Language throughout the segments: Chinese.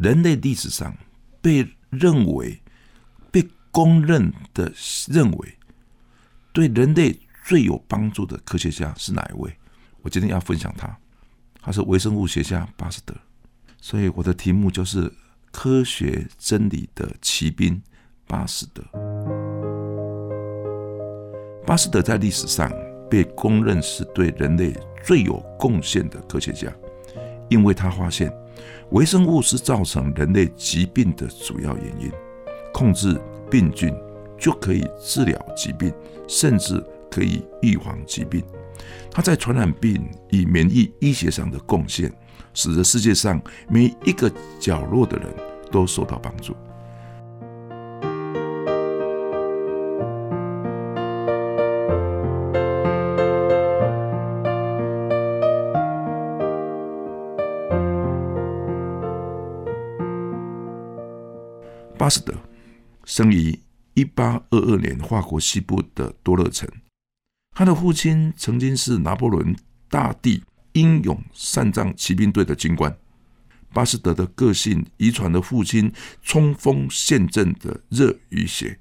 人类历史上被认为。被公认的认为，对人类最有帮助的科学家是哪一位？我今天要分享他，他是微生物学家巴斯德。所以我的题目就是科学真理的骑兵巴斯德。巴斯德在历史上被公认是对人类最有贡献的科学家，因为他发现微生物是造成人类疾病的主要原因，控制。病菌就可以治疗疾病，甚至可以预防疾病。它在传染病与免疫医学上的贡献，使得世界上每一个角落的人都受到帮助。斯德。生于一八二二年法国西部的多勒城，他的父亲曾经是拿破仑大帝英勇善战骑兵队的军官。巴斯德的个性遗传了父亲冲锋陷阵的热与血，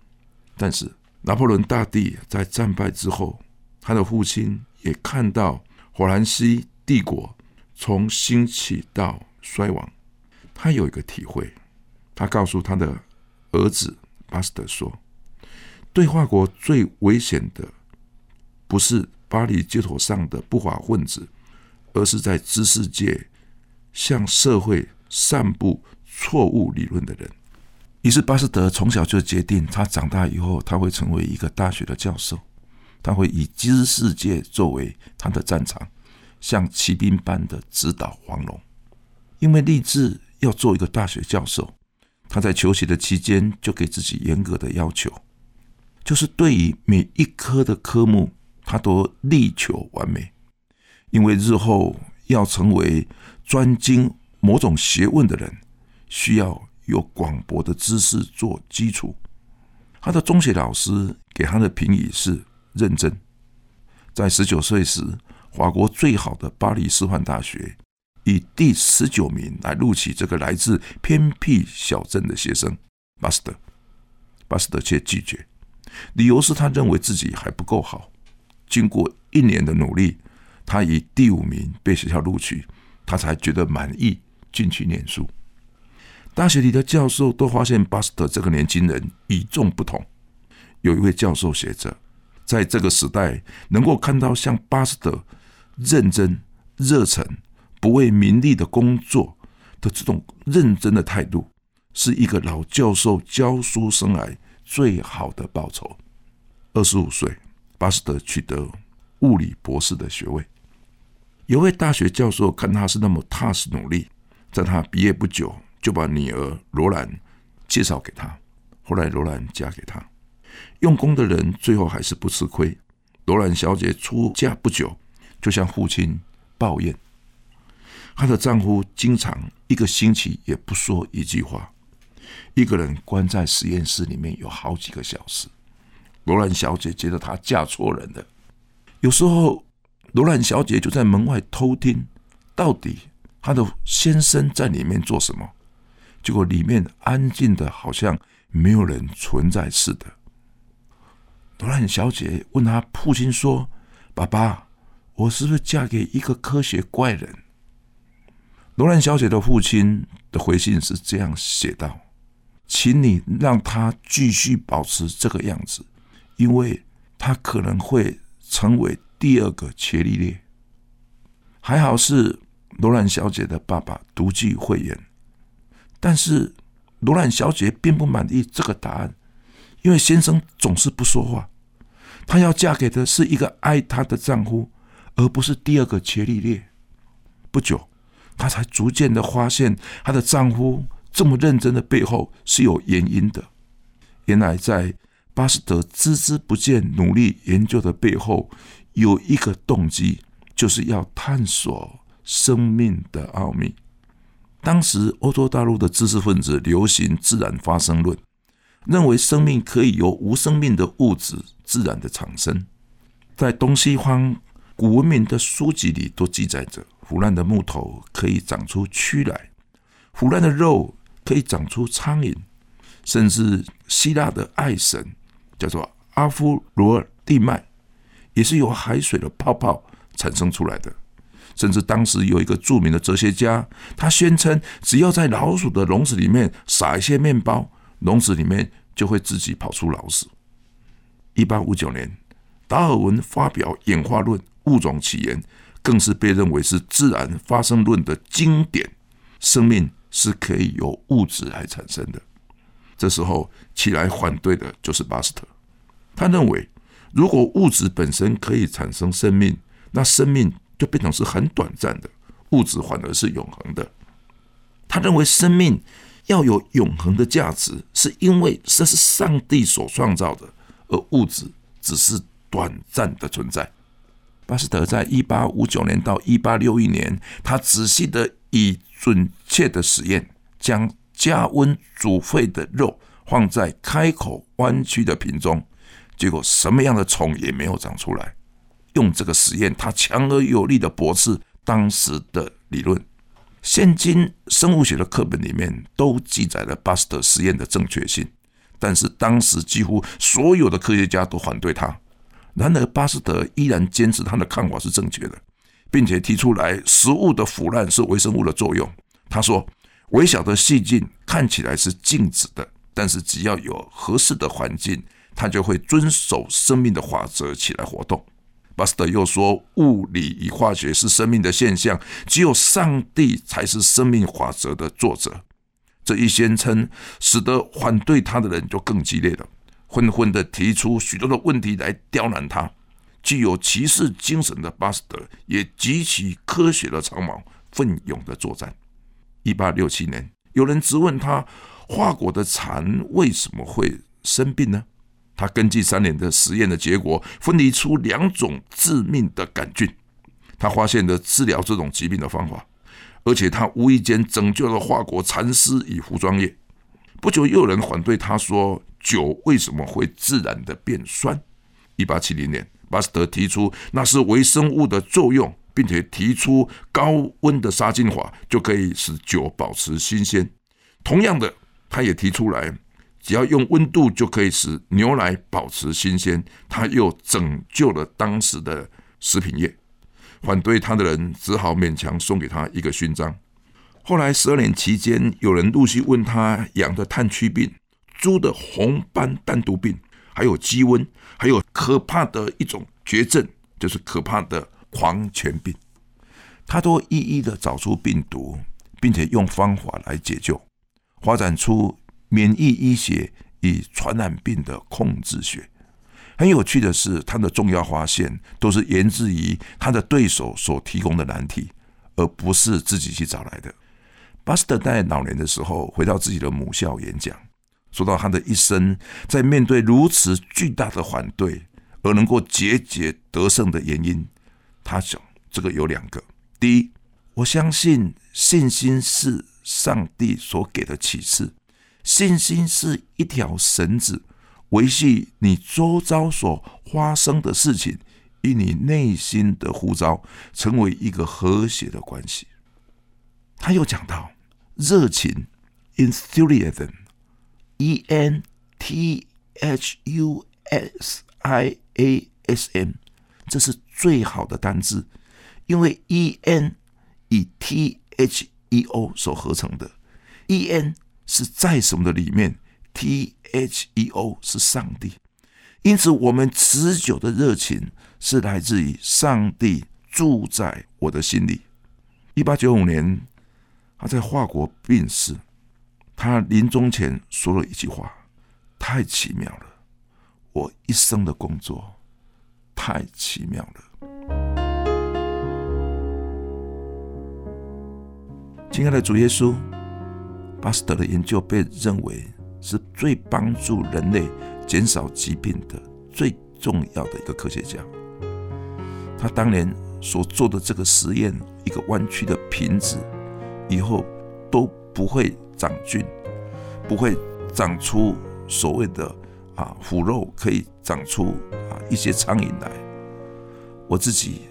但是拿破仑大帝在战败之后，他的父亲也看到法兰西帝国从兴起到衰亡，他有一个体会，他告诉他的儿子。巴斯德说：“对华国最危险的，不是巴黎街头上的不法分子，而是在知识界向社会散布错误理论的人。”于是，巴斯德从小就决定，他长大以后他会成为一个大学的教授，他会以知识界作为他的战场，像骑兵般的指导黄龙。因为立志要做一个大学教授。他在求学的期间就给自己严格的要求，就是对于每一科的科目，他都力求完美，因为日后要成为专精某种学问的人，需要有广博的知识做基础。他的中学老师给他的评语是认真。在十九岁时，法国最好的巴黎师范大学。以第十九名来录取这个来自偏僻小镇的学生巴斯德，巴斯德却拒绝，理由是他认为自己还不够好。经过一年的努力，他以第五名被学校录取，他才觉得满意，进去念书。大学里的教授都发现巴斯德这个年轻人与众不同。有一位教授写着，在这个时代，能够看到像巴斯德认真、热忱。不为名利的工作的这种认真的态度，是一个老教授教书生涯最好的报酬。二十五岁，巴斯德取得物理博士的学位。有位大学教授看他是那么踏实努力，在他毕业不久就把女儿罗兰介绍给他。后来罗兰嫁给他，用功的人最后还是不吃亏。罗兰小姐出嫁不久，就向父亲抱怨。她的丈夫经常一个星期也不说一句话，一个人关在实验室里面有好几个小时。罗兰小姐觉得她嫁错人了。有时候，罗兰小姐就在门外偷听，到底她的先生在里面做什么。结果里面安静的，好像没有人存在似的。罗兰小姐问她父亲说：“爸爸，我是不是嫁给一个科学怪人？”罗兰小姐的父亲的回信是这样写道：“请你让他继续保持这个样子，因为他可能会成为第二个伽利略。”还好是罗兰小姐的爸爸独具慧眼，但是罗兰小姐并不满意这个答案，因为先生总是不说话。她要嫁给的是一个爱她的丈夫，而不是第二个伽利略。不久。她才逐渐的发现，她的丈夫这么认真的背后是有原因的。原来在巴斯德孜孜不倦努力研究的背后，有一个动机，就是要探索生命的奥秘。当时欧洲大陆的知识分子流行自然发生论，认为生命可以由无生命的物质自然的产生。在东西方古文明的书籍里都记载着，腐烂的木头可以长出蛆来，腐烂的肉可以长出苍蝇，甚至希腊的爱神叫做阿夫罗尔蒂麦，也是由海水的泡泡产生出来的。甚至当时有一个著名的哲学家，他宣称，只要在老鼠的笼子里面撒一些面包，笼子里面就会自己跑出老鼠。一八五九年，达尔文发表演化论《物种起源》，更是被认为是自然发生论的经典。生命是可以由物质来产生的。这时候起来反对的就是巴斯特，他认为，如果物质本身可以产生生命，那生命。就变成是很短暂的，物质反而是永恒的。他认为生命要有永恒的价值，是因为这是上帝所创造的，而物质只是短暂的存在。巴斯德在一八五九年到一八六一年，他仔细的以准确的实验，将加温煮沸的肉放在开口弯曲的瓶中，结果什么样的虫也没有长出来。用这个实验，他强而有力的驳斥当时的理论。现今生物学的课本里面都记载了巴斯德实验的正确性，但是当时几乎所有的科学家都反对他。然而，巴斯德依然坚持他的看法是正确的，并且提出来食物的腐烂是微生物的作用。他说：“微小的细菌看起来是静止的，但是只要有合适的环境，它就会遵守生命的法则起来活动。”巴斯德又说：“物理与化学是生命的现象，只有上帝才是生命法则的作者。”这一宣称，使得反对他的人就更激烈了，纷纷的提出许多的问题来刁难他。具有骑士精神的巴斯德也举起科学的长矛，奋勇的作战。一八六七年，有人质问他：华国的蚕为什么会生病呢？他根据三年的实验的结果，分离出两种致命的杆菌。他发现了治疗这种疾病的方法，而且他无意间拯救了华国蚕丝与服装业。不久，又有人反对他说酒为什么会自然的变酸？一八七零年，巴斯德提出那是微生物的作用，并且提出高温的杀菌法就可以使酒保持新鲜。同样的，他也提出来。只要用温度就可以使牛奶保持新鲜，他又拯救了当时的食品业。反对他的人只好勉强送给他一个勋章。后来十二年期间，有人陆续问他养的炭疽病、猪的红斑单毒病，还有鸡瘟，还有可怕的一种绝症，就是可怕的狂犬病，他都一一的找出病毒，并且用方法来解救，发展出。免疫医学与传染病的控制学，很有趣的是，他的重要发现都是源自于他的对手所提供的难题，而不是自己去找来的。巴斯德在老年的时候回到自己的母校演讲，说到他的一生在面对如此巨大的反对而能够节节得胜的原因，他想这个有两个：第一，我相信信心是上帝所给的启示。信心是一条绳子，维系你周遭所发生的事情与你内心的呼召成为一个和谐的关系。他又讲到热情 E N T H U S I A S M，这是最好的单字，因为 e n 以 t h e o 所合成的，e n。是在什么的里面？T H E O 是上帝，因此我们持久的热情是来自于上帝住在我的心里。一八九五年，他在华国病逝，他临终前说了一句话：“太奇妙了，我一生的工作太奇妙了。”亲爱的主耶稣。巴斯德的研究被认为是最帮助人类减少疾病的最重要的一个科学家。他当年所做的这个实验，一个弯曲的瓶子，以后都不会长菌，不会长出所谓的啊腐肉，可以长出啊一些苍蝇来。我自己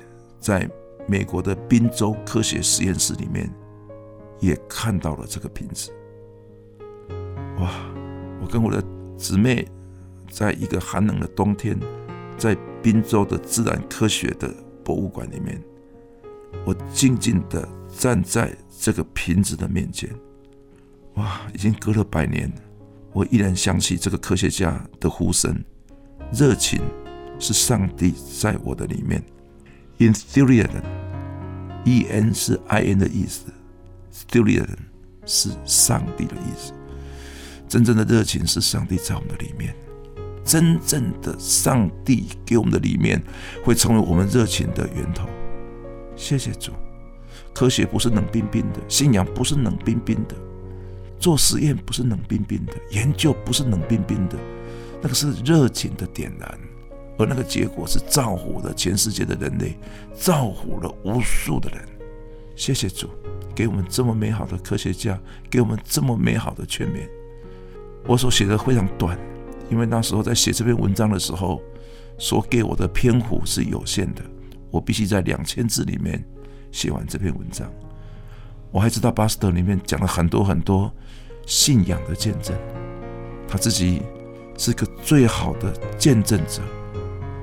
在美国的宾州科学实验室里面也看到了这个瓶子。哇！我跟我的姊妹在一个寒冷的冬天，在宾州的自然科学的博物馆里面，我静静的站在这个瓶子的面前。哇！已经隔了百年，我依然想起这个科学家的呼声，热情是上帝在我的里面。Enthusiasm，E N 是 I N 的意思，Enthusiasm 是上帝的意思。真正的热情是上帝在我们的里面，真正的上帝给我们的里面会成为我们热情的源头。谢谢主，科学不是冷冰冰的，信仰不是冷冰冰的，做实验不是冷冰冰的，研究不是冷冰冰的，那个是热情的点燃，而那个结果是造福了全世界的人类，造福了无数的人。谢谢主，给我们这么美好的科学家，给我们这么美好的全面。我所写的非常短，因为那时候在写这篇文章的时候，所给我的篇幅是有限的，我必须在两千字里面写完这篇文章。我还知道巴斯德里面讲了很多很多信仰的见证，他自己是个最好的见证者，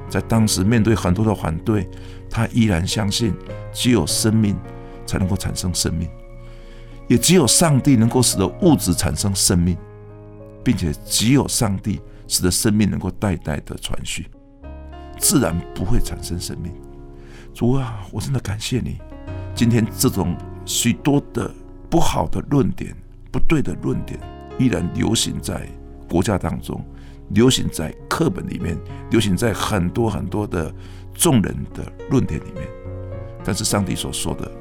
在当时面对很多的反对，他依然相信只有生命才能够产生生命，也只有上帝能够使得物质产生生命。并且只有上帝使得生命能够代代的传续，自然不会产生生命。主啊，我真的感谢你，今天这种许多的不好的论点、不对的论点，依然流行在国家当中，流行在课本里面，流行在很多很多的众人的论点里面。但是上帝所说的，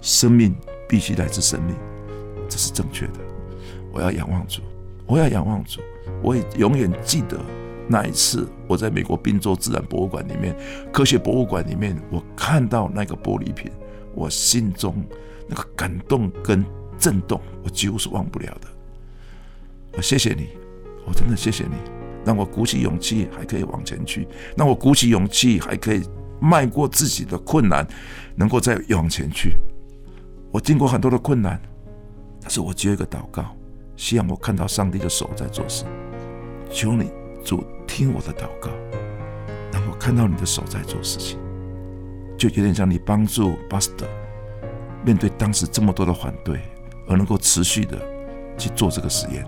生命必须来自生命，这是正确的。我要仰望主。我要仰望主，我也永远记得那一次，我在美国宾州自然博物馆里面，科学博物馆里面，我看到那个玻璃瓶，我心中那个感动跟震动，我几乎是忘不了的。我谢谢你，我真的谢谢你，让我鼓起勇气还可以往前去，让我鼓起勇气还可以迈过自己的困难，能够再往前去。我经过很多的困难，但是我只有一个祷告。希望我看到上帝的手在做事，求你主听我的祷告，让我看到你的手在做事情，就有点像你帮助巴斯德面对当时这么多的反对，而能够持续的去做这个实验。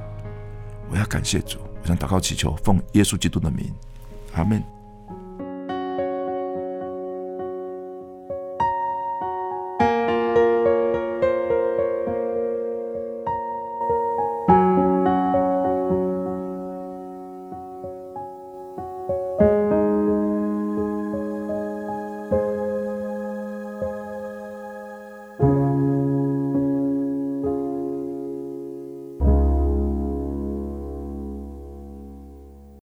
我要感谢主，我想祷告祈求，奉耶稣基督的名，阿门。